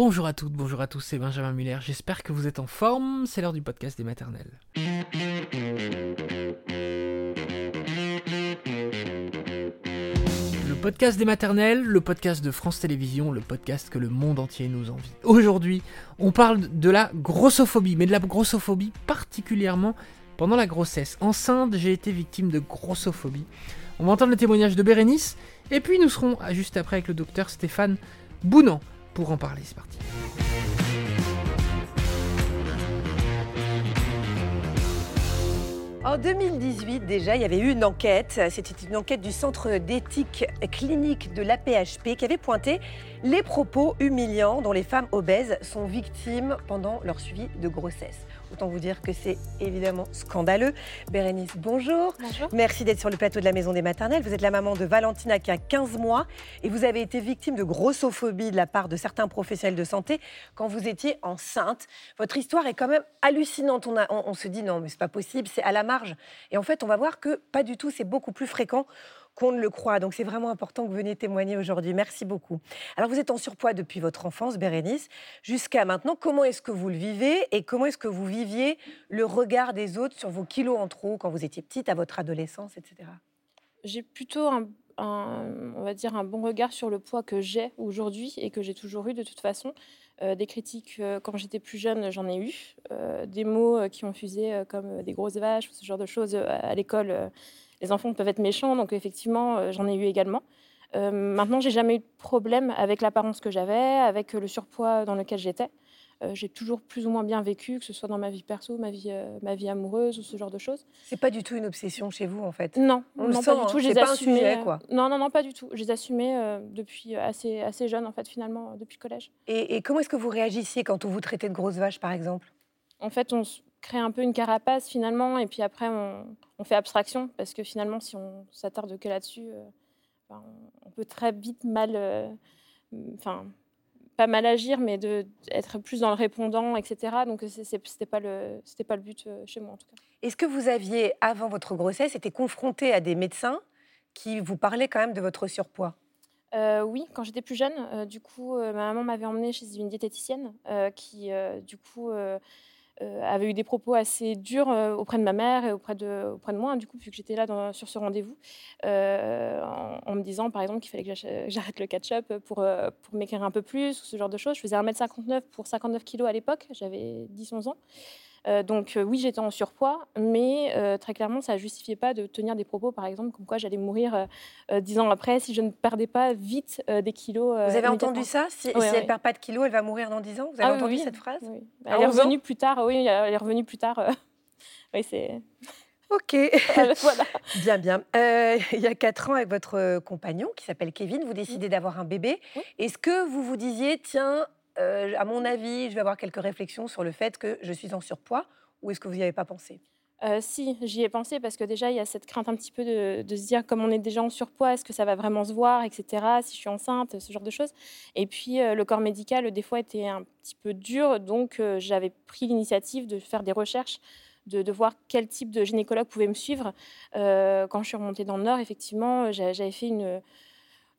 Bonjour à toutes, bonjour à tous, c'est Benjamin Muller. J'espère que vous êtes en forme. C'est l'heure du podcast des maternelles. Le podcast des maternelles, le podcast de France Télévisions, le podcast que le monde entier nous envie. Aujourd'hui, on parle de la grossophobie, mais de la grossophobie particulièrement pendant la grossesse. Enceinte, j'ai été victime de grossophobie. On va entendre le témoignage de Bérénice, et puis nous serons juste après avec le docteur Stéphane Bounan pour en parler. C'est parti. En 2018, déjà, il y avait eu une enquête. C'était une enquête du Centre d'éthique clinique de l'APHP qui avait pointé les propos humiliants dont les femmes obèses sont victimes pendant leur suivi de grossesse. Autant vous dire que c'est évidemment scandaleux. Bérénice, bonjour. Bonjour. Merci d'être sur le plateau de la Maison des Maternelles. Vous êtes la maman de Valentina qui a 15 mois et vous avez été victime de grossophobie de la part de certains professionnels de santé quand vous étiez enceinte. Votre histoire est quand même hallucinante. On, a- on- on se dit non, mais c'est pas possible, c'est à la marge. Et en fait, on va voir que pas du tout, c'est beaucoup plus fréquent qu'on ne le croit. Donc c'est vraiment important que vous veniez témoigner aujourd'hui. Merci beaucoup. Alors vous êtes en surpoids depuis votre enfance, Bérénice, jusqu'à maintenant. Comment est-ce que vous le vivez et comment est-ce que vous viviez le regard des autres sur vos kilos en trop quand vous étiez petite, à votre adolescence, etc. J'ai plutôt un, on va dire un bon regard sur le poids que j'ai aujourd'hui et que j'ai toujours eu de toute façon. Euh, des critiques euh, quand j'étais plus jeune, j'en ai eu. Euh, des mots qui ont fusé comme des grosses vaches ce genre de choses à l'école. Les enfants peuvent être méchants, donc effectivement, euh, j'en ai eu également. Euh, maintenant, j'ai jamais eu de problème avec l'apparence que j'avais, avec euh, le surpoids dans lequel j'étais. Euh, j'ai toujours plus ou moins bien vécu, que ce soit dans ma vie perso, ma vie, euh, ma vie amoureuse ou ce genre de choses. C'est pas du tout une obsession chez vous, en fait. Non, On le non sent, pas du hein. tout. Les pas un assumais, sujet, quoi. Non, non, non, pas du tout. Je les assumais depuis assez, assez jeune, en fait, finalement, depuis le collège. Et, et comment est-ce que vous réagissiez quand on vous traitait de grosse vache, par exemple? En fait, on crée un peu une carapace, finalement, et puis après, on, on fait abstraction, parce que finalement, si on s'attarde que là-dessus, euh, on, peut très vite mal. euh, Enfin. pas mal agir, mais de être plus dans le répondant, etc. Donc c'était pas le c'était pas le but euh, chez moi en tout cas. Est-ce que vous aviez, avant votre grossesse, été confronté à des médecins qui vous parlaient quand même de votre surpoids? Euh, oui, quand j'étais plus jeune, euh, du coup, euh, ma maman m'avait emmenée chez une diététicienne qui, du coup, avait eu des propos assez durs euh, auprès de ma mère et auprès de, auprès de moi, hein, du coup, vu j'étais là sur ce rendez-vous, euh, en, me disant, par exemple, qu'il fallait que j'arrête le ketchup pour, euh, pour m'écrire un peu plus, ou ce genre de choses. Je faisais 1m59 pour 59 kilos à l'époque, j'avais 10-11 ans. Euh, donc euh, oui, j'étais en surpoids, mais euh, très clairement, ça ne justifiait pas de tenir des propos, par exemple, comme quoi j'allais mourir dix ans après si je ne perdais pas vite des kilos. Vous avez entendu ça? Si, Ouais, si elle ne perd pas de kilos, elle va mourir dans 10 ans? Vous avez Ah entendu oui. cette phrase? Oui. Elle est 11 ans revenue plus tard. Oui, elle est revenue plus tard. Oui, c'est Ok, voilà. bien, bien. Euh, il y a 4 ans, avec votre compagnon qui s'appelle Kevin, vous décidez d'avoir un bébé. Oui. Est-ce que vous vous disiez, tiens, euh, à mon avis, je vais avoir quelques réflexions sur le fait que je suis en surpoids ou est-ce que vous n'y avez pas pensé? Euh, si, j'y ai pensé parce que déjà, il y a cette crainte un petit peu de, se dire, comme on est déjà en surpoids, est-ce que ça va vraiment se voir, etc., si je suis enceinte, ce genre de choses. Et puis, euh, le corps médical, des fois, était un petit peu dur, donc j'avais pris l'initiative de faire des recherches, de, de voir quel type de gynécologue pouvait me suivre. Quand je suis remontée dans le Nord, effectivement, j'a- j'avais fait une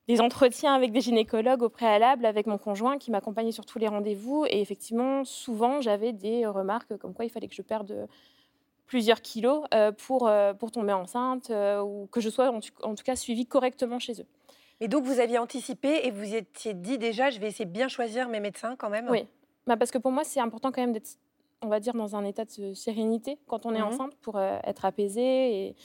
des entretiens avec des gynécologues au préalable, avec mon conjoint qui m'accompagnait sur tous les rendez-vous. Et effectivement, souvent, j'avais des remarques comme quoi il fallait que je perde plusieurs kilos euh, pour, euh, pour tomber enceinte euh, ou que je sois en, tout- en tout cas suivie correctement chez eux. Et donc, vous aviez anticipé et vous y étiez dit déjà, je vais essayer de bien choisir mes médecins quand même? Oui. Bah, parce que pour moi, c'est important quand même d'être, on va dire, dans un état de sérénité quand on est Mhm. enceinte pour euh, être apaisé. Et,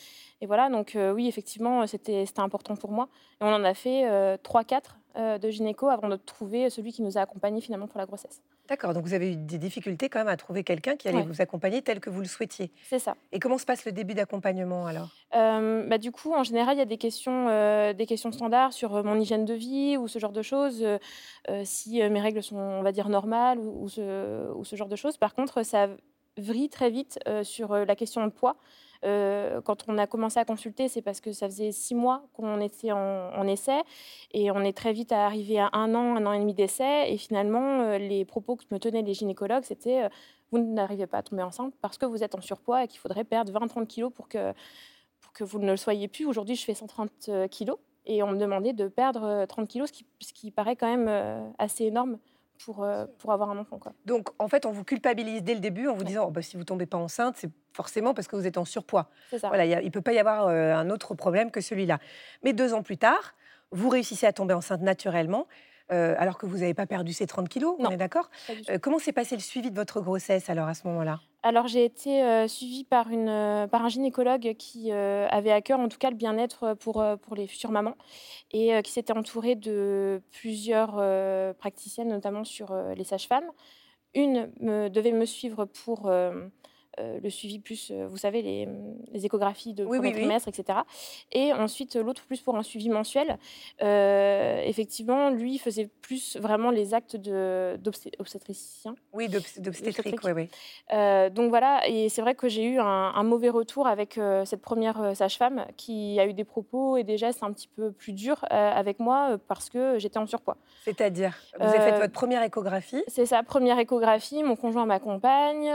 et voilà, donc euh, oui, effectivement, c'était, c'était important pour moi. Et on en a fait 3-4 de gynéco avant de trouver celui qui nous a accompagnés finalement pour la grossesse. D'accord, donc vous avez eu des difficultés quand même à trouver quelqu'un qui allait Ouais. vous accompagner tel que vous le souhaitiez. C'est ça. Et comment se passe le début d'accompagnement alors? Euh, bah, du coup, en général, il y a des questions, euh, des questions standards sur euh, mon hygiène de vie ou ce genre de choses, euh, euh, si euh, mes règles sont, on va dire, normales ou, ou ce, ou ce genre de choses. Par contre, ça vrille très vite euh, sur euh, la question de poids. Euh, quand on a commencé à consulter, c'est parce que ça faisait six mois qu'on était en, essai et on est très vite arrivé à un an, un an et demi d'essai. Et finalement, euh, les propos que me tenaient les gynécologues, c'était euh, vous n'arrivez pas à tomber enceinte parce que vous êtes en surpoids et qu'il faudrait perdre 20-30 kilos pour que, pour que vous ne le soyez plus. Aujourd'hui, je fais 130 kilos et on me demandait de perdre euh, 30 kilos, ce qui, paraît quand même assez énorme pour, pour avoir un enfant. Quoi. Donc, en fait, on vous culpabilise dès le début en vous disant oh, bah, si vous tombez pas enceinte, c'est forcément parce que vous êtes en surpoids. Ça. Voilà, il ne peut pas y avoir un autre problème que celui-là. Mais deux ans plus tard, vous réussissez à tomber enceinte naturellement. Alors que vous n'avez pas perdu ces 30 kilos, on est d'accord Comment s'est passé le suivi de votre grossesse alors à ce moment-là? Alors j'ai été suivie par, une, par un gynécologue qui avait à cœur en tout cas le bien-être pour, pour les futures mamans et qui s'était entouré de plusieurs praticiennes, notamment sur les sages-femmes. Une me, devait me suivre pour euh, le suivi plus, euh, vous savez, les, les échographies de premier trimestre, etc. Et ensuite, l'autre plus pour un suivi mensuel. Euh, effectivement, lui faisait plus vraiment les actes d'obstétricien. Oui, d'obstétrique, oui, oui. donc voilà, et c'est vrai que j'ai eu un, mauvais retour avec cette première sage-femme qui a eu des propos et des gestes un petit peu plus durs avec moi parce que j'étais en surpoids. C'est-à-dire, vous avez fait votre première échographie? C'est sa première échographie, mon conjoint m'accompagne,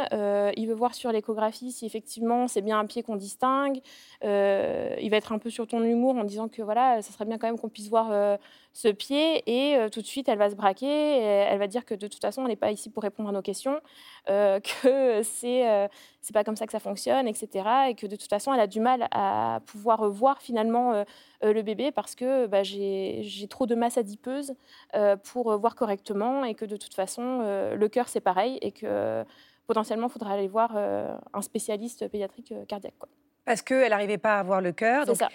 il veut voir sur l'échographie si effectivement c'est bien un pied qu'on distingue. Euh, il va être un peu sur ton humour en disant que voilà, ça serait bien quand même qu'on puisse voir euh, ce pied et euh, tout de suite elle va se braquer. elle va dire que de toute façon elle n'est pas ici pour répondre à nos questions, que c'est c'est pas comme ça que ça fonctionne, etc. Et que de toute façon elle a du mal à pouvoir voir finalement le bébé parce que bah, j'ai trop de masse adipeuse pour voir correctement et que de toute façon le cœur c'est pareil et que potentiellement, il faudra aller voir euh, un spécialiste pédiatrique euh, cardiaque. Quoi. Parce qu'elle n'arrivait pas à avoir le cœur. C'est ça.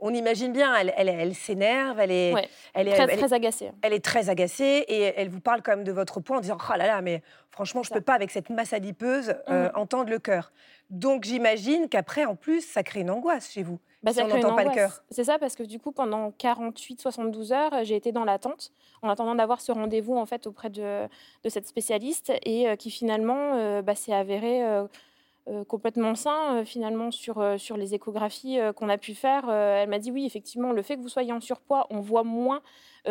On imagine bien, elle, elle, elle s'énerve, elle est, elle est très, très agacée. Elle est très agacée et elle vous parle quand même de votre poids en disant oh là là, mais franchement, je ne peux pas avec cette masse adipeuse euh, mmh. entendre le cœur. Donc j'imagine qu'après, en plus, ça crée une angoisse chez vous. Bah, si on n'entend pas le cœur. C'est ça, parce que du coup, pendant 48-72 heures, j'ai été dans l'attente, en attendant d'avoir ce rendez-vous en fait auprès de, de cette spécialiste, et euh, qui finalement euh, bah, s'est avéré euh, complètement sain finalement sur, sur les échographies qu'on a pu faire. elle m'a dit oui, effectivement, le fait que vous soyez en surpoids, on voit moins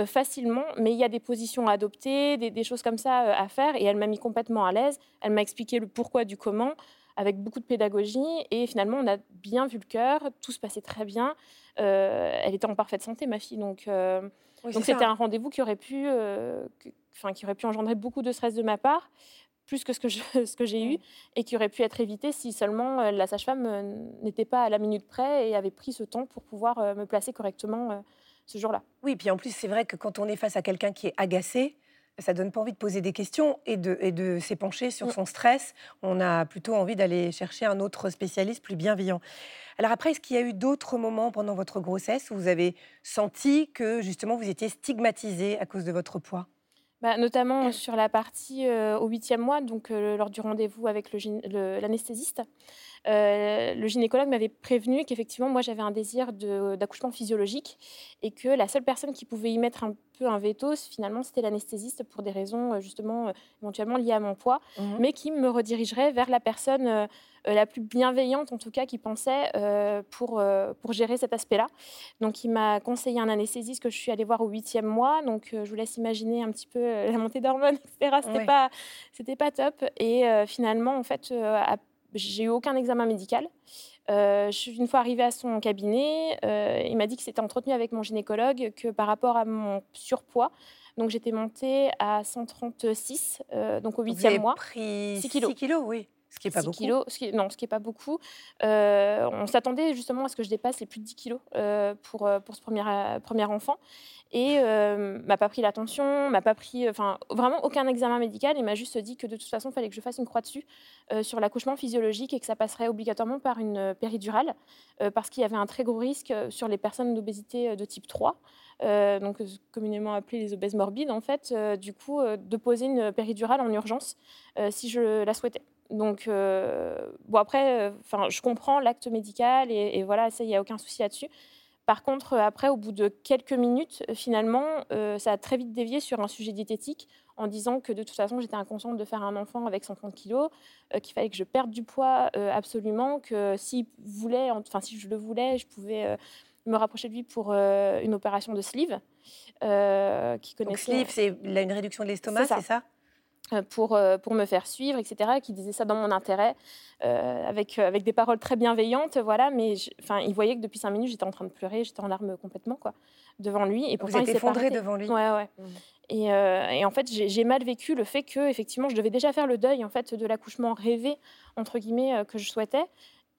facilement, mais il y a des positions à adopter, des, des choses comme ça à faire, et elle m'a mis complètement à l'aise. Elle m'a expliqué le pourquoi du comment avec beaucoup de pédagogie. Et finalement, on a bien vu le cœur, tout se passait très bien. Euh, elle était en parfaite santé, ma fille. Donc, euh, donc c'était un rendez-vous qui aurait pu, euh, enfin, qui aurait pu engendrer beaucoup de stress de ma part, plus que ce que ce que j'ai eu, et qui aurait pu être évité si seulement la sage-femme n'était pas à la minute près et avait pris ce temps pour pouvoir me placer correctement ce jour-là. Oui, puis en plus, c'est vrai que quand on est face à quelqu'un qui est agacé, ça donne pas envie de poser des questions et de, et de s'épancher sur mm. son stress. On a plutôt envie d'aller chercher un autre spécialiste plus bienveillant. Alors après, est-ce qu'il y a eu d'autres moments pendant votre grossesse où vous avez senti que justement vous étiez stigmatisé à cause de votre poids? Bah, notamment sur la partie euh, au huitième mois, donc euh, lors du rendez-vous avec l'anesthésiste. Euh, le gynécologue m'avait prévenu qu'effectivement, moi, j'avais un désir d'accouchement physiologique et que la seule personne qui pouvait y mettre un peu un veto, finalement, c'était l'anesthésiste pour des raisons justement éventuellement liées à mon poids, mmh mais qui me redirigerait vers la personne euh, la plus bienveillante en tout cas qui pensait euh, pour, euh, pour gérer cet aspect-là. Donc il m'a conseillé un anesthésiste que je suis allée voir au huitième mois. Donc je vous laisse imaginer un petit peu la montée d'hormones, etc. C'était pas c'était pas top. Et finalement en fait j'ai eu aucun examen médical. suis une fois arrivée à son cabinet, il m'a dit que c'était entretenu avec mon gynécologue, que par rapport à mon surpoids, donc j'étais montée à 136, donc au huitième mois. Pris 6 kilos. 6 kilos, oui. Ce qui n'est pas beaucoup. Kilos, ce qui, non, ce qui n'est pas beaucoup. Euh, on s'attendait justement à ce que je dépasse les plus de 10 kilos euh, pour, euh, pour ce premier, premier enfant. Et m'a pas pris l'attention, m'a pas pris, enfin, vraiment aucun examen médical. Il m'a juste dit que de toute façon, il fallait que je fasse une croix dessus sur l'accouchement physiologique et que ça passerait obligatoirement par une péridurale parce qu'il y avait un très gros risque sur les personnes d'obésité de type 3. donc communément appelées les obèses morbides, en fait, du coup, de poser une péridurale en urgence si je la souhaitais. Donc, euh, bon, après, euh, enfin, je comprends l'acte médical et, voilà, il n'y a aucun souci là-dessus. Par contre, après, au bout de quelques minutes, finalement, euh, ça a très vite dévié sur un sujet diététique en disant que de toute façon, j'étais inconsciente de faire un enfant avec 130 kilos, qu'il fallait que je perde du poids absolument, que s'il voulait, enfin, si je le voulais, je pouvais me rapprocher de lui pour une opération de sleeve. qui connaissait... Donc, sleeve, c'est une réduction de l'estomac, c'est ça? Pour, pour me faire suivre, etc., qui disait ça dans mon intérêt, avec, avec des paroles très bienveillantes, voilà, mais enfin, il voyait que depuis cinq minutes, j'étais en train de pleurer, j'étais en larmes complètement, quoi, devant lui. Et pourtant, Vous êtes effondré devant lui Ouais, ouais. Mmh. Et, et, en fait, j'ai mal vécu le fait que, effectivement, je devais déjà faire le deuil, en fait, de l'accouchement rêvé, entre guillemets, que je souhaitais.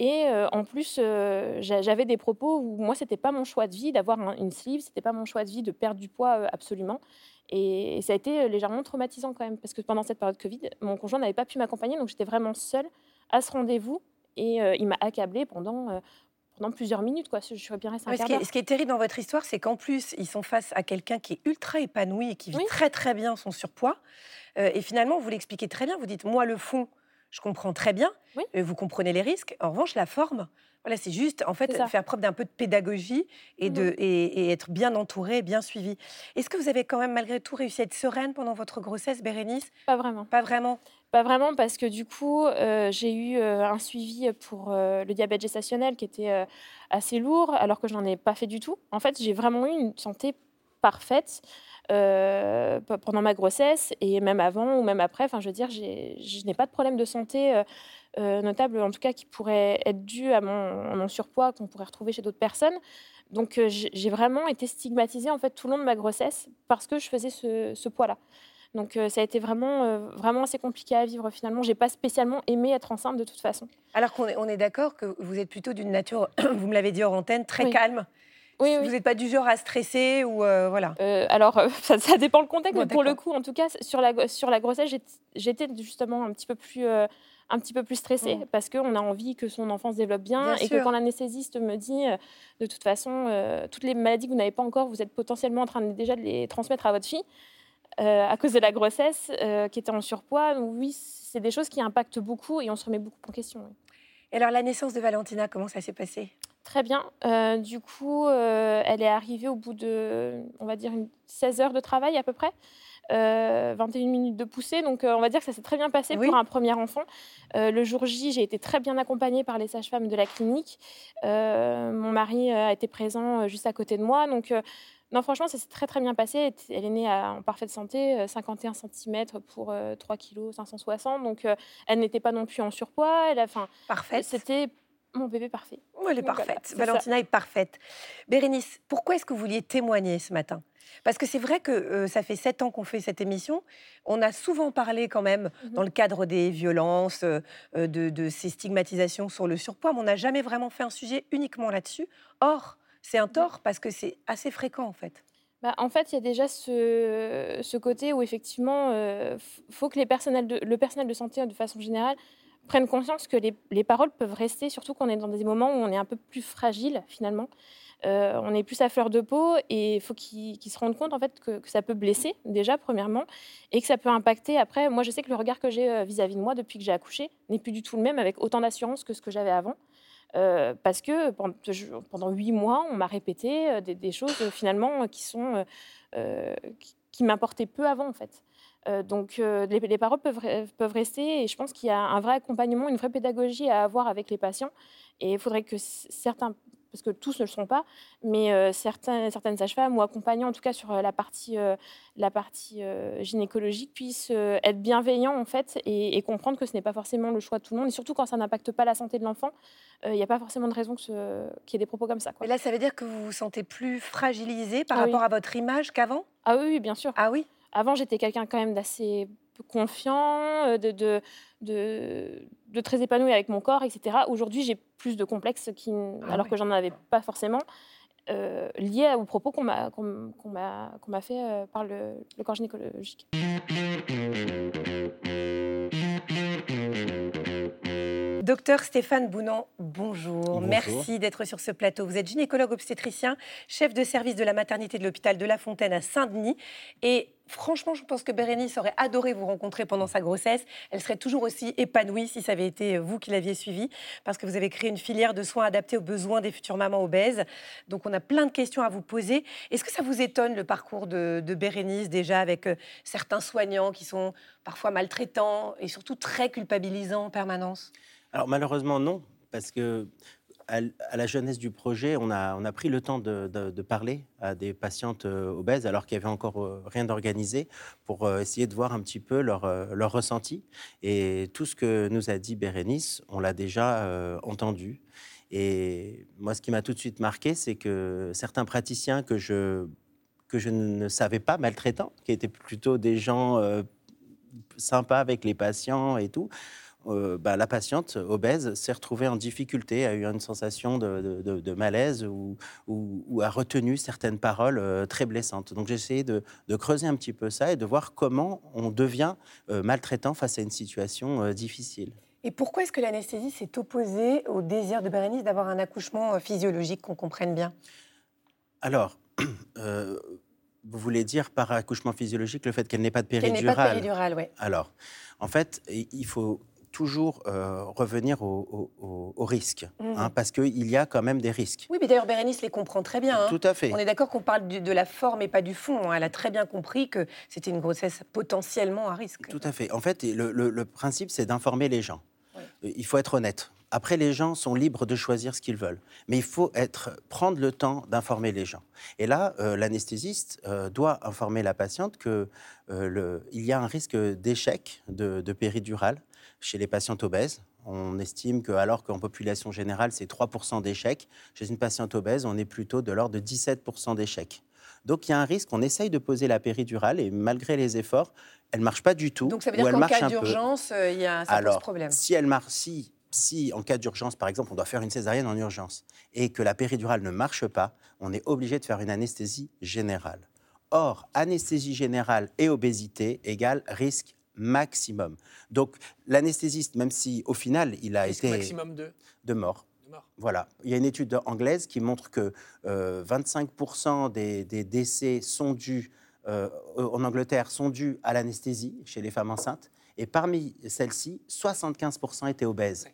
Et en plus, j'avais des propos où moi, c'était pas mon choix de vie d'avoir une sleeve, c'était pas mon choix de vie de perdre du poids absolument. Et, ça a été légèrement traumatisant quand même, parce que pendant cette période Covid, mon conjoint n'avait pas pu m'accompagner, donc j'étais vraiment seule à ce rendez-vous. Et il m'a accablée pendant, pendant plusieurs minutes. Quoi. Je suis bien restée un ce, qui est, ce qui est terrible dans votre histoire, c'est qu'en plus, ils sont face à quelqu'un qui est ultra épanoui et qui vit très très bien son surpoids. et finalement, vous l'expliquez très bien. Vous dites, moi, le fond, je comprends très bien, vous comprenez les risques. En revanche, la forme, voilà, c'est juste en fait faire preuve d'un peu de pédagogie et, de, et, être bien entouré, bien suivi. Est-ce que vous avez quand même malgré tout réussi à être sereine pendant votre grossesse, Bérénice? Pas vraiment. Pas vraiment? Pas vraiment parce que du coup, euh, j'ai eu euh, un suivi pour euh, le diabète gestationnel qui était assez lourd alors que je n'en ai pas fait du tout. En fait, j'ai vraiment eu une santé parfaite. Euh, pendant ma grossesse et même avant ou même après. Enfin, je veux dire, je n'ai pas de problème de santé euh, euh, notable, en tout cas, qui pourrait être dû à mon, surpoids qu'on pourrait retrouver chez d'autres personnes. Donc, j'ai vraiment été stigmatisée en fait tout le long de ma grossesse parce que je faisais ce, poids-là. Donc ça a été vraiment, vraiment assez compliqué à vivre finalement. J'ai pas spécialement aimé être enceinte de toute façon. Alors qu'on est, on est d'accord que vous êtes plutôt d'une nature, vous me l'avez dit hors antenne, très calme. Oui, Vous n'êtes pas du genre à stresser ou euh, voilà. Euh, alors euh, ça, dépend le contexte, mais pour le coup, en tout cas, sur la sur la grossesse, j'étais justement un petit peu plus un petit peu plus stressée mm. parce qu'on a envie que son enfant se développe bien, et que quand l'anesthésiste me dit de toute façon toutes les maladies que vous n'avez pas encore, vous êtes potentiellement en train de, déjà de les transmettre à votre fille à cause de la grossesse qui était en surpoids. Donc, oui, c'est des choses qui impactent beaucoup et on se remet beaucoup en question. Et alors la naissance de Valentina, comment ça s'est passé? Très bien. Euh, du coup, euh, elle est arrivée au bout de, on va dire, une 16 heures de travail à peu près. 21 euh, minutes de poussée. Donc, on va dire que ça s'est très bien passé pour un premier enfant. le jour J, j'ai été très bien accompagnée par les sages-femmes de la clinique. mon mari a été présent juste à côté de moi. Donc, non, franchement, ça s'est très très bien passé. Elle est née en parfaite santé, 51 cm pour 3 kg 560. Donc, elle n'était pas non plus en surpoids. Elle a, Parfaite. C'était mon bébé parfait. elle est parfaite. Valentina est parfaite. Bérénice, pourquoi est-ce que vous vouliez témoigner ce matin? Parce que c'est vrai que euh, ça fait sept ans qu'on fait cette émission. On a souvent parlé quand même mhm. dans le cadre des violences, euh, de, ces stigmatisations sur le surpoids, mais on n'a jamais vraiment fait un sujet uniquement là-dessus. Or, c'est un tort parce que c'est assez fréquent en fait. Bah, en fait, il y a déjà ce, côté où effectivement, il euh, faut que les personnels le personnel de santé, de façon générale, prennent conscience que les, paroles peuvent rester, surtout quand on est dans des moments où on est un peu plus fragile finalement. Euh, on est plus à fleur de peau et il faut qu'ils se rendent compte en fait que, ça peut blesser déjà premièrement et que ça peut impacter après. Moi, je sais que le regard que j'ai euh, vis-à-vis de moi depuis que j'ai accouché n'est plus du tout le même avec autant d'assurance que ce que j'avais avant. Euh, parce que pendant huit mois, on m'a répété des, choses finalement qui qui m'importaient peu avant en fait. Euh, donc euh, les, paroles peuvent, peuvent rester et je pense qu'il y a un vrai accompagnement, une vraie pédagogie à avoir avec les patients. Et il faudrait que certains, parce que tous ne le sont pas, mais euh, certains, certaines sages-femmes ou accompagnants, en tout cas sur la partie, la partie gynécologique, puissent être bienveillants en fait et, comprendre que ce n'est pas forcément le choix de tout le monde. Et surtout quand ça n'impacte pas la santé de l'enfant, il n'y a pas forcément de raison qu'il y ait des propos comme ça. Quoi. Et là, ça veut dire que vous vous sentez plus fragilisé par ah rapport à votre image qu'avant? Ah oui, bien sûr. Ah oui? Avant, j'étais quelqu'un quand même d'assez confiant, euh, de, de, de, très épanoui avec mon corps, etc. Aujourd'hui, j'ai plus de complexes qui, ah alors que j'en avais pas forcément, euh, liés aux propos qu'on m'a m'a fait euh, par le, le corps gynécologique. Docteur Stéphane Bounan, bonjour. Merci d'être sur ce plateau. Vous êtes gynécologue obstétricien, chef de service de la maternité de l'hôpital de La Fontaine à Saint-Denis. Et franchement, je pense que Bérénice aurait adoré vous rencontrer pendant sa grossesse. Elle serait toujours aussi épanouie si ça avait été vous qui l'aviez suivie, parce que vous avez créé une filière de soins adaptés aux besoins des futures mamans obèses. Donc, on a plein de questions à vous poser. Est-ce que ça vous étonne le parcours de, Bérénice, déjà avec euh, certains soignants qui sont parfois maltraitants et surtout très culpabilisants en permanence? Alors malheureusement non, parce que à, la jeunesse du projet, on a, pris le temps de, parler à des patientes euh, obèses alors qu'il n'y avait encore euh, rien d'organisé pour euh, essayer de voir un petit peu leur, leur ressenti. Et tout ce que nous a dit Bérénice, on l'a déjà entendu. Et moi, ce qui m'a tout de suite marqué, c'est que certains praticiens que je, que je ne savais pas maltraitants, qui étaient plutôt des gens sympas avec les patients et tout, euh, bah, la patiente obèse s'est retrouvée en difficulté, a eu une sensation de, malaise ou, ou, a retenu certaines paroles euh, très blessantes. Donc j'ai essayé de, creuser un petit peu ça et de voir comment on devient euh, maltraitant face à une situation difficile. Et pourquoi est-ce que l'anesthésie s'est opposée au désir de Bérénice d'avoir un accouchement physiologique, qu'on comprenne bien? Alors, vous voulez dire par accouchement physiologique le fait qu'elle n'ait pas de péridurale Qu'elle n'ait pas de péridurale, oui. Alors, en fait, il faut toujours euh, revenir au, risque, hein, mmh. parce qu'il y a quand même des risques. Oui, mais d'ailleurs, Bérénice les comprend très bien. Hein. Tout à fait. On est d'accord qu'on parle de, la forme et pas du fond. Hein. Elle a très bien compris que c'était une grossesse potentiellement à risque. Tout à fait. En fait, le, principe, c'est d'informer les gens. Euh, il faut être honnête. Après, les gens sont libres de choisir ce qu'ils veulent. Mais il faut être, prendre le temps d'informer les gens. Et là, euh, l'anesthésiste doit informer la patiente qu'il y a un risque d'échec de, de péridurale chez les patientes obèses. On estime que, alors qu'en population générale, c'est 3% d'échecs, chez une patiente obèse, on est plutôt de l'ordre de 17% d'échecs. Donc il y a un risque, on essaye de poser la péridurale et malgré les efforts, elle ne marche pas du tout. Donc ça veut dire qu'en cas d'urgence, euh, il y a, ça alors, pose problème. Si elle marche, si, si en cas d'urgence, par exemple, on doit faire une césarienne en urgence et que la péridurale ne marche pas, on est obligé de faire une anesthésie générale. Or, anesthésie générale et obésité égale risque maximum. Donc l'anesthésiste, même si au final il a été maximum de de mort. Voilà. Il y a une étude anglaise qui montre que 25% euh, des, décès sont dus euh, en Angleterre sont dus à l'anesthésie chez les femmes enceintes. Et parmi celles-ci, 75% étaient obèses.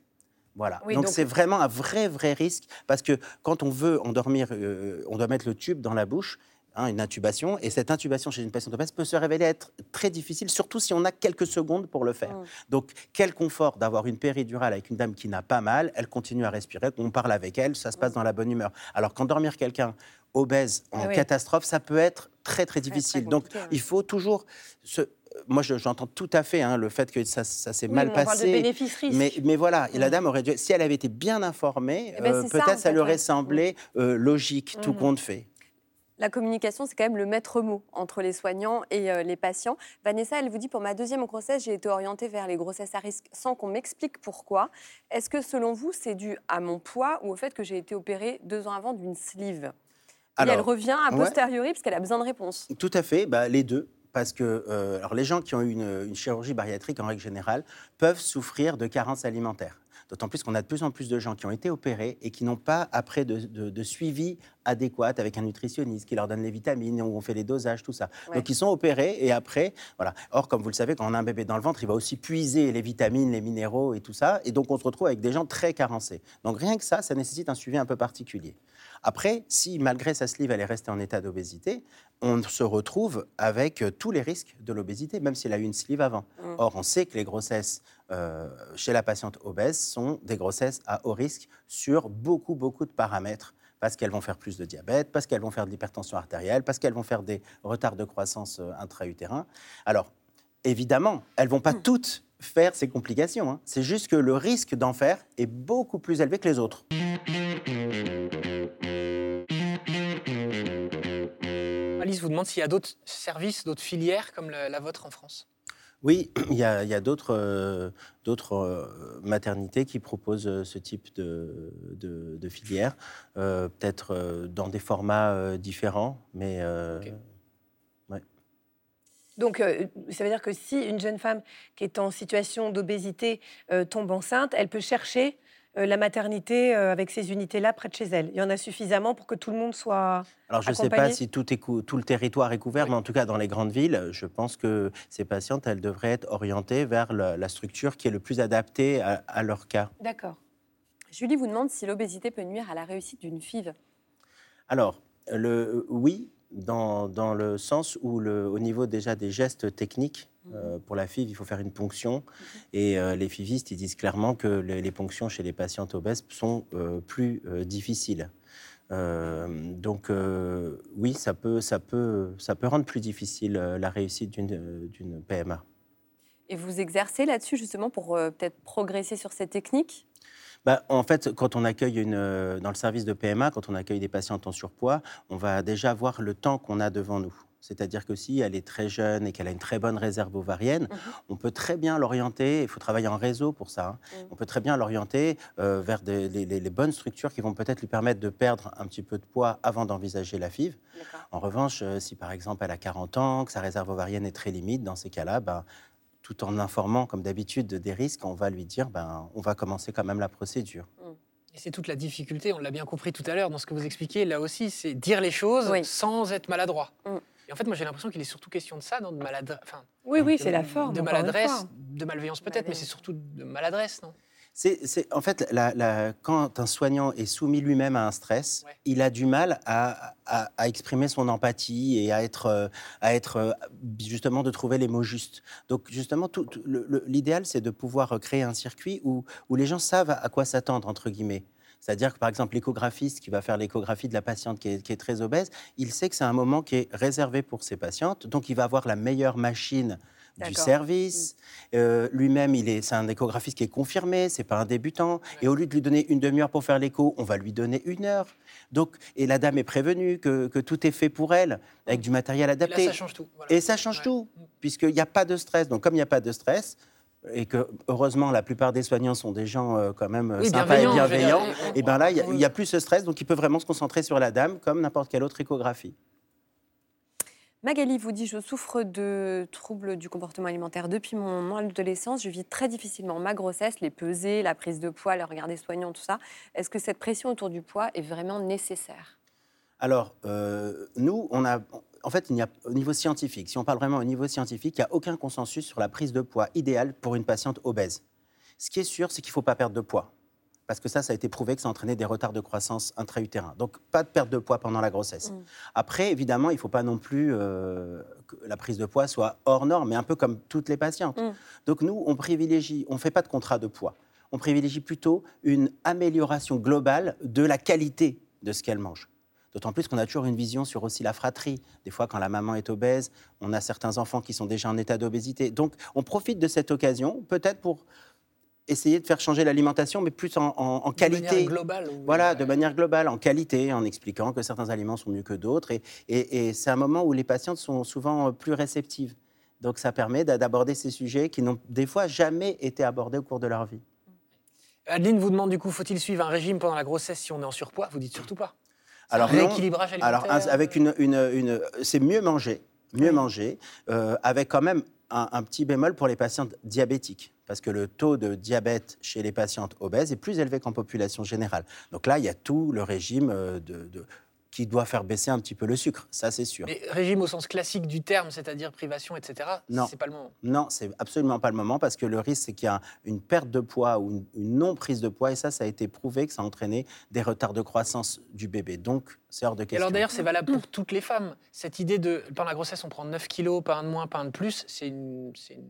Voilà. donc c'est vraiment un vrai, vrai risque parce que quand on veut endormir, euh, on doit mettre le tube dans la bouche Hein, une intubation. Et cette intubation chez une patiente obèse peut se révéler être très difficile, surtout si on a quelques secondes pour le faire. Mmh. Donc, quel confort d'avoir une péridurale avec une dame qui n'a pas mal, elle continue à respirer, on parle avec elle, ça se passe dans la bonne humeur. Alors qu'endormir quelqu'un obèse en ah catastrophe, ça peut être très très difficile. Donc, il faut toujours se, moi, j'entends tout à fait hein, le fait que ça, s'est mal passé. mais, mais, voilà, la dame aurait dû, si elle avait été bien informée, eh ben, euh, peut-être ça, lui aurait semblé euh, logique, tout compte fait la communication, c'est quand même le maître mot entre les soignants et euh, les patients. Vanessa, elle vous dit, pour ma deuxième grossesse, j'ai été orientée vers les grossesses à risque sans qu'on m'explique pourquoi. Est-ce que selon vous, c'est dû à mon poids ou au fait que j'ai été opérée deux ans avant d'une sleeve? Et elle revient a posteriori parce qu'elle a besoin de réponses. Tout à fait, bah, les deux parce que euh, alors les gens qui ont eu une, chirurgie bariatrique en règle générale peuvent souffrir de carences alimentaires. D'autant plus qu'on a de plus en plus de gens qui ont été opérés et qui n'ont pas après de, suivi adéquat avec un nutritionniste qui leur donne les vitamines, où on fait les dosages, tout ça. Donc ils sont opérés et après, voilà. Or, comme vous le savez, quand on a un bébé dans le ventre, il va aussi puiser les vitamines, les minéraux et tout ça. Et donc on se retrouve avec des gens très carencés. Donc rien que ça, ça nécessite un suivi un peu particulier. Après, si malgré sa sleeve, elle est restée en état d'obésité, on se retrouve avec euh, tous les risques de l'obésité, même s'il a eu une sleeve avant. Mm. Or, on sait que les grossesses euh, chez la patiente obèse sont des grossesses à haut risque sur beaucoup, beaucoup de paramètres parce qu'elles vont faire plus de diabète, parce qu'elles vont faire de l'hypertension artérielle, parce qu'elles vont faire des retards de croissance euh, intra-utérin. Alors, évidemment, elles vont pas mm. toutes faire ces complications. Hein. C'est juste que le risque d'en faire est beaucoup plus élevé que les autres. Vous demande s'il y a d'autres services, d'autres filières comme la, vôtre en France. Oui, il y a, d'autres euh, euh, maternités qui proposent euh, ce type de, de, filière, peut-être dans des formats différents, mais Donc, ça veut dire que si une jeune femme qui est en situation d'obésité tombe enceinte, elle peut chercher euh, la maternité euh, avec ces unités-là près de chez elle Il y en a suffisamment pour que tout le monde soit. Alors je ne sais pas si tout, tout, le territoire est couvert, mais en tout cas dans les grandes villes, je pense que ces patientes, elles devraient être orientées vers la, structure qui est le plus adaptée à, leur cas. D'accord. Julie vous demande si l'obésité peut nuire à la réussite d'une FIV. Alors, le, oui, dans, dans, le sens où, le, au niveau déjà des gestes techniques, Euh, pour la FIV, il faut faire une ponction. Et euh, les FIVistes, ils disent clairement que les, les ponctions chez les patientes obèses sont euh, plus difficiles. Donc oui, ça peut, ça, peut, ça peut rendre plus difficile la réussite d'une PMA. Et vous exercez là-dessus justement pour peut-être progresser sur ces techniques Bah, en fait, quand on accueille une, dans le service de PMA, quand on accueille des patientes en surpoids, on va déjà voir le temps qu'on a devant nous. C'est-à-dire que si elle est très jeune et qu'elle a une très bonne réserve ovarienne, Mhm. on peut très bien l'orienter, il faut travailler en réseau pour ça, hein. Mhm. on peut très bien l'orienter euh, vers des- les, les- les bonnes structures qui vont peut-être lui permettre de perdre un petit peu de poids avant d'envisager la FIV. En revanche, euh, si par exemple elle a 40 ans, que sa réserve ovarienne est très limite, dans ces cas-là, ben, tout en informant comme d'habitude des risques, on va lui dire ben, on va commencer quand même la procédure. Et c'est toute la difficulté, on l'a bien compris tout à l'heure dans ce que vous expliquez, là aussi, c'est dire les choses Oui. sans être maladroit. Mm. Et en fait, moi j'ai l'impression qu'il est surtout question de ça, non de maladresse. Enfin, Oui, oui, de- c'est la forme. De maladresse, de malveillance peut-être, mais c'est surtout de maladresse, non? C'est, c'est- en fait, la- la- quand un soignant est soumis lui-même à un stress, Ouais. il a du mal à, à- à exprimer son empathie et à être, euh, à être euh, justement de trouver les mots justes. Donc justement, l'idéal, c'est de pouvoir créer un circuit où, où les gens savent à quoi s'attendre, entre guillemets. C'est-à-dire que par exemple, l'échographiste qui va faire l'échographie de la patiente qui est, qui est très obèse, il sait que c'est un moment qui est réservé pour ses patientes, donc il va avoir la meilleure machine du service. Euh, Lui-même, il est, c'est un échographiste qui est confirmé, c'est pas un débutant. Et au lieu de lui donner une demi-heure pour faire l'écho, on va lui donner une heure. Donc, et la dame est prévenue que, que tout est fait pour elle, avec du matériel Et adapté. Là, ça change tout. voilà. Et ça change Ouais. tout, puisqu'il n'y a pas de stress. Donc, comme il n'y a pas de stress, et que heureusement, la plupart des soignants sont des gens euh, quand même euh, Oui, sympas et bienveillants, dire, et bien là, il on- n'y a, plus ce stress, donc il peut vraiment se concentrer sur la dame, comme n'importe quelle autre échographie. Magali vous dit Je souffre de troubles du comportement alimentaire depuis mon adolescence. Je vis très difficilement ma grossesse, les pesées, la prise de poids, le regard des soignants, tout ça. Est-ce que cette pression autour du poids est vraiment nécessaire? Alors, euh, nous, on a. En fait, il a, au niveau scientifique, si on parle vraiment au niveau scientifique, il n'y a aucun consensus sur la prise de poids idéale pour une patiente obèse. Ce qui est sûr, c'est qu'il ne faut pas perdre de poids. Parce que ça, ça a été prouvé que ça entraînait des retards de croissance intra-utérins. Donc, pas de perte de poids pendant la grossesse. Mm. Après, évidemment, il ne faut pas non plus euh, que la prise de poids soit hors norme, mais un peu comme toutes les patientes. Mm. Donc, nous, on privilégie, on ne fait pas de contrat de poids. On privilégie plutôt une amélioration globale de la qualité de ce qu'elle mange. D'autant plus qu'on a toujours une vision sur aussi la fratrie. Des fois, quand la maman est obèse, on a certains enfants qui sont déjà en état d'obésité. Donc, on profite de cette occasion, peut-être pour essayer de faire changer l'alimentation, mais plus en, en- en De qualité. manière globale. ou- Voilà, de manière globale, en qualité, en expliquant que certains aliments sont mieux que d'autres. Et, et- et c'est un moment où les patientes sont souvent euh, plus réceptives. Donc ça permet d'a- d'aborder ces sujets qui n'ont des fois jamais été abordés au cours de leur vie. Adeline vous demande du coup, faut-il suivre un régime pendant la grossesse si on est en surpoids? Vous dites surtout pas. Alors, non. alimentaire. Alors, avec une, une- une- c'est mieux manger, mieux Oui. manger, euh, avec quand même un, un petit bémol pour les patientes diabétiques, parce que le taux de diabète chez les patientes obèses est plus élevé qu'en population générale. Donc là, il y a tout le régime euh, de, de- qui doit faire baisser un petit peu le sucre, ça c'est sûr. Mais régime au sens classique du terme, c'est-à-dire privation, etc. Non. C'est pas le moment. Non, c'est absolument pas le moment parce que le risque, c'est qu'il y a une perte de poids ou une, une non-prise de poids et ça, ça a été prouvé que ça a entraîné des retards de croissance du bébé. Donc, c'est hors de Et question. alors d'ailleurs, c'est valable pour toutes les femmes. Cette idée de, pendant la grossesse, on prend 9 kilos, pas un de moins, pas un de plus, c'est une... c'est une-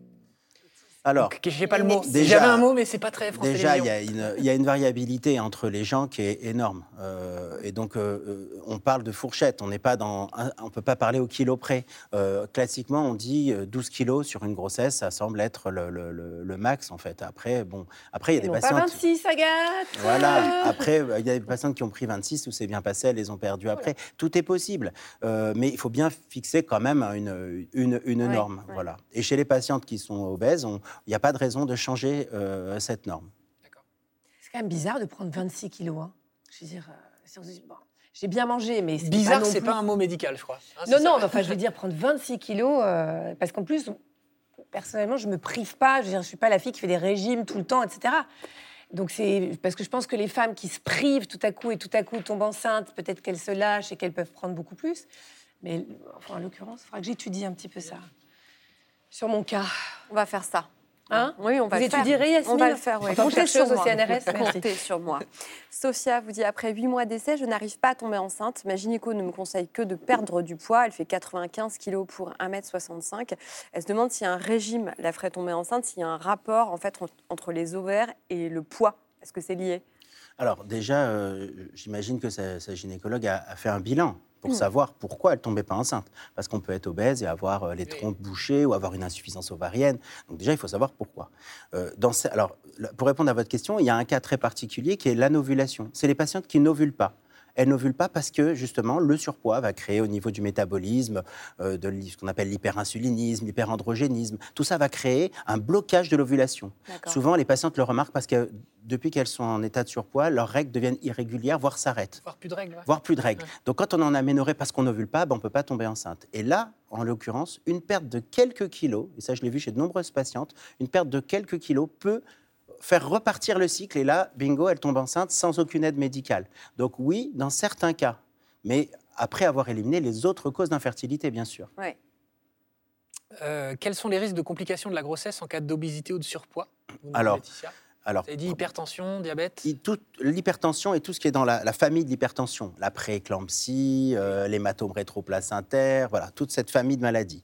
Alors, Donc, j'ai pas le mot. J'avais un mot, mais c'est pas très France Déjà, il y, a une, il y a une variabilité entre les gens qui est énorme. Euh, et donc, euh, euh, on parle de fourchette. On n'est pas dans, on peut pas parler au kilo près. Euh, classiquement, on dit euh, 12 kilos sur une grossesse. Ça semble être le, le- le- le max, en fait. Après, bon, après, il y a Et des non pas patientes. 26, Agathe Voilà. Après, il y a des patientes qui ont pris 26 où c'est bien passé, elles les ont perdues après. Tout est possible. Euh, mais il faut bien fixer quand même une, une, une Ouais, norme. ouais. Voilà. Et chez les patientes qui sont obèses, on- il n'y a pas de raison de changer euh, cette norme. C'est quand même bizarre de prendre 26 kilos. hein. Je veux dire, euh, bon, j'ai bien mangé, mais c'est Bizarre, non c'est pas un mot médical, je crois. Hein, Non, non, enfin, je veux dire, prendre 26 kilos, euh, parce qu'en plus, personnellement, je me prive pas. Je veux dire, je suis pas la fille qui fait des régimes tout le temps, etc. Donc c'est parce que je pense que les femmes qui se privent tout à coup et tout à coup tombent enceintes, peut-être qu'elles se lâchent et qu'elles peuvent prendre beaucoup plus. Mais enfin, en l'occurrence, il faudra que j'étudie un petit peu ça. Sur mon cas. On va faire ça. Hein Oui, on va Vous le faire. étudierez, Yasmine On va le faire, oui. Comptez sur au moi. CNRS. Comptez sur moi. Sophia vous dit après 8 mois d'essai, je n'arrive pas à tomber enceinte. Ma gynéco ne me conseille que de perdre du poids. Elle fait 95 kg pour 1m65. Elle se demande si un régime la ferait tomber enceinte, s'il y a un rapport en fait en- entre les ovaires et le poids. Est-ce que c'est lié? Alors déjà, euh, j'imagine que sa, sa gynécologue a, a fait un bilan pour Mm. savoir pourquoi elle tombait pas enceinte. Parce qu'on peut être obèse et avoir euh, les trompes bouchées ou avoir une insuffisance ovarienne. Donc déjà, il faut savoir pourquoi. Euh, dans ce- alors, pour répondre à votre question, il y a un cas très particulier qui est l'anovulation. C'est les patientes qui n'ovulent pas. Elles n'ovulent pas parce que justement le surpoids va créer au niveau du métabolisme euh, de ce qu'on appelle l'hyperinsulinisme, l'hyperandrogénisme. Tout ça va créer un blocage de l'ovulation. Souvent, les patientes le remarquent parce que depuis qu'elles sont en état de surpoids, leurs règles deviennent irrégulières, voire s'arrêtent, Voir plus de règles. ouais. voire plus de règles. Ouais. Donc, quand on en a aménorrhée parce qu'on n'ovule pas, ben, on ne peut pas tomber enceinte. Et là, en l'occurrence, une perte de quelques kilos, et ça je l'ai vu chez de nombreuses patientes, une perte de quelques kilos peut faire repartir le cycle. Et là, bingo, elle tombe enceinte sans aucune aide médicale. Donc oui, dans certains cas, mais après avoir éliminé les autres causes d'infertilité, bien sûr. Ouais. Euh, quels sont les risques de complications de la grossesse en cas d'obésité ou de surpoids Alors, Vous avez dit hypertension, diabète L'hypertension et tout ce qui est dans la, la famille de l'hypertension, la prééclampsie, euh, l'hématome rétroplacentaire, voilà, toute cette famille de maladies.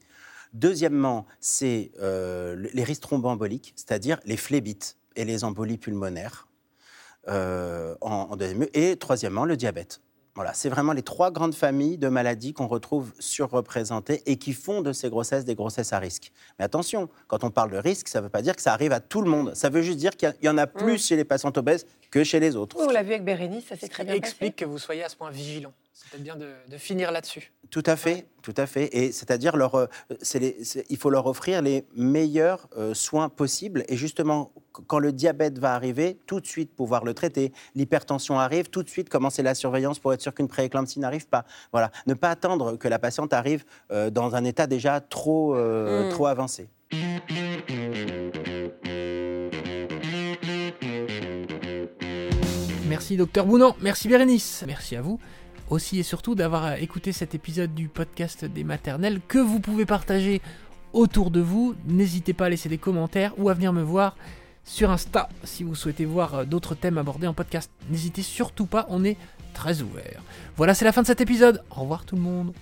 Deuxièmement, c'est euh, le- les risques thromboemboliques, c'est-à-dire les phlébites et les embolies pulmonaires. euh, en, en deuxième lieu. Et troisièmement, le diabète. Voilà, c'est vraiment les trois grandes familles de maladies qu'on retrouve surreprésentées et qui font de ces grossesses des grossesses à risque. Mais attention, quand on parle de risque, ça ne veut pas dire que ça arrive à tout le monde. Ça veut juste dire qu'il y en a plus chez les patientes obèses que chez les autres. Oui, on l'a vu avec Bérénice, ça s'est Ce très qui bien explique que vous soyez à ce point vigilant. C'est peut-être bien de, de finir là-dessus. Tout à fait, tout à fait. Et c'est-à-dire, leur, euh, c'est les- c'est- il faut leur offrir les meilleurs euh, soins possibles. Et justement, qu- quand le diabète va arriver, tout de suite pouvoir le traiter. L'hypertension arrive, tout de suite commencer la surveillance pour être sûr qu'une prééclampsie n'arrive pas. Voilà, ne pas attendre que la patiente arrive euh, dans un état déjà trop, euh, Mm. trop avancé. Merci docteur Bounan, merci Bérénice, merci à vous aussi et surtout d'avoir écouté cet épisode du podcast des maternelles que vous pouvez partager autour de vous. N'hésitez pas à laisser des commentaires ou à venir me voir sur Insta si vous souhaitez voir euh, d'autres thèmes abordés en podcast. N'hésitez surtout pas, on est très ouvert. Voilà, c'est la fin de cet épisode. Au revoir tout le monde.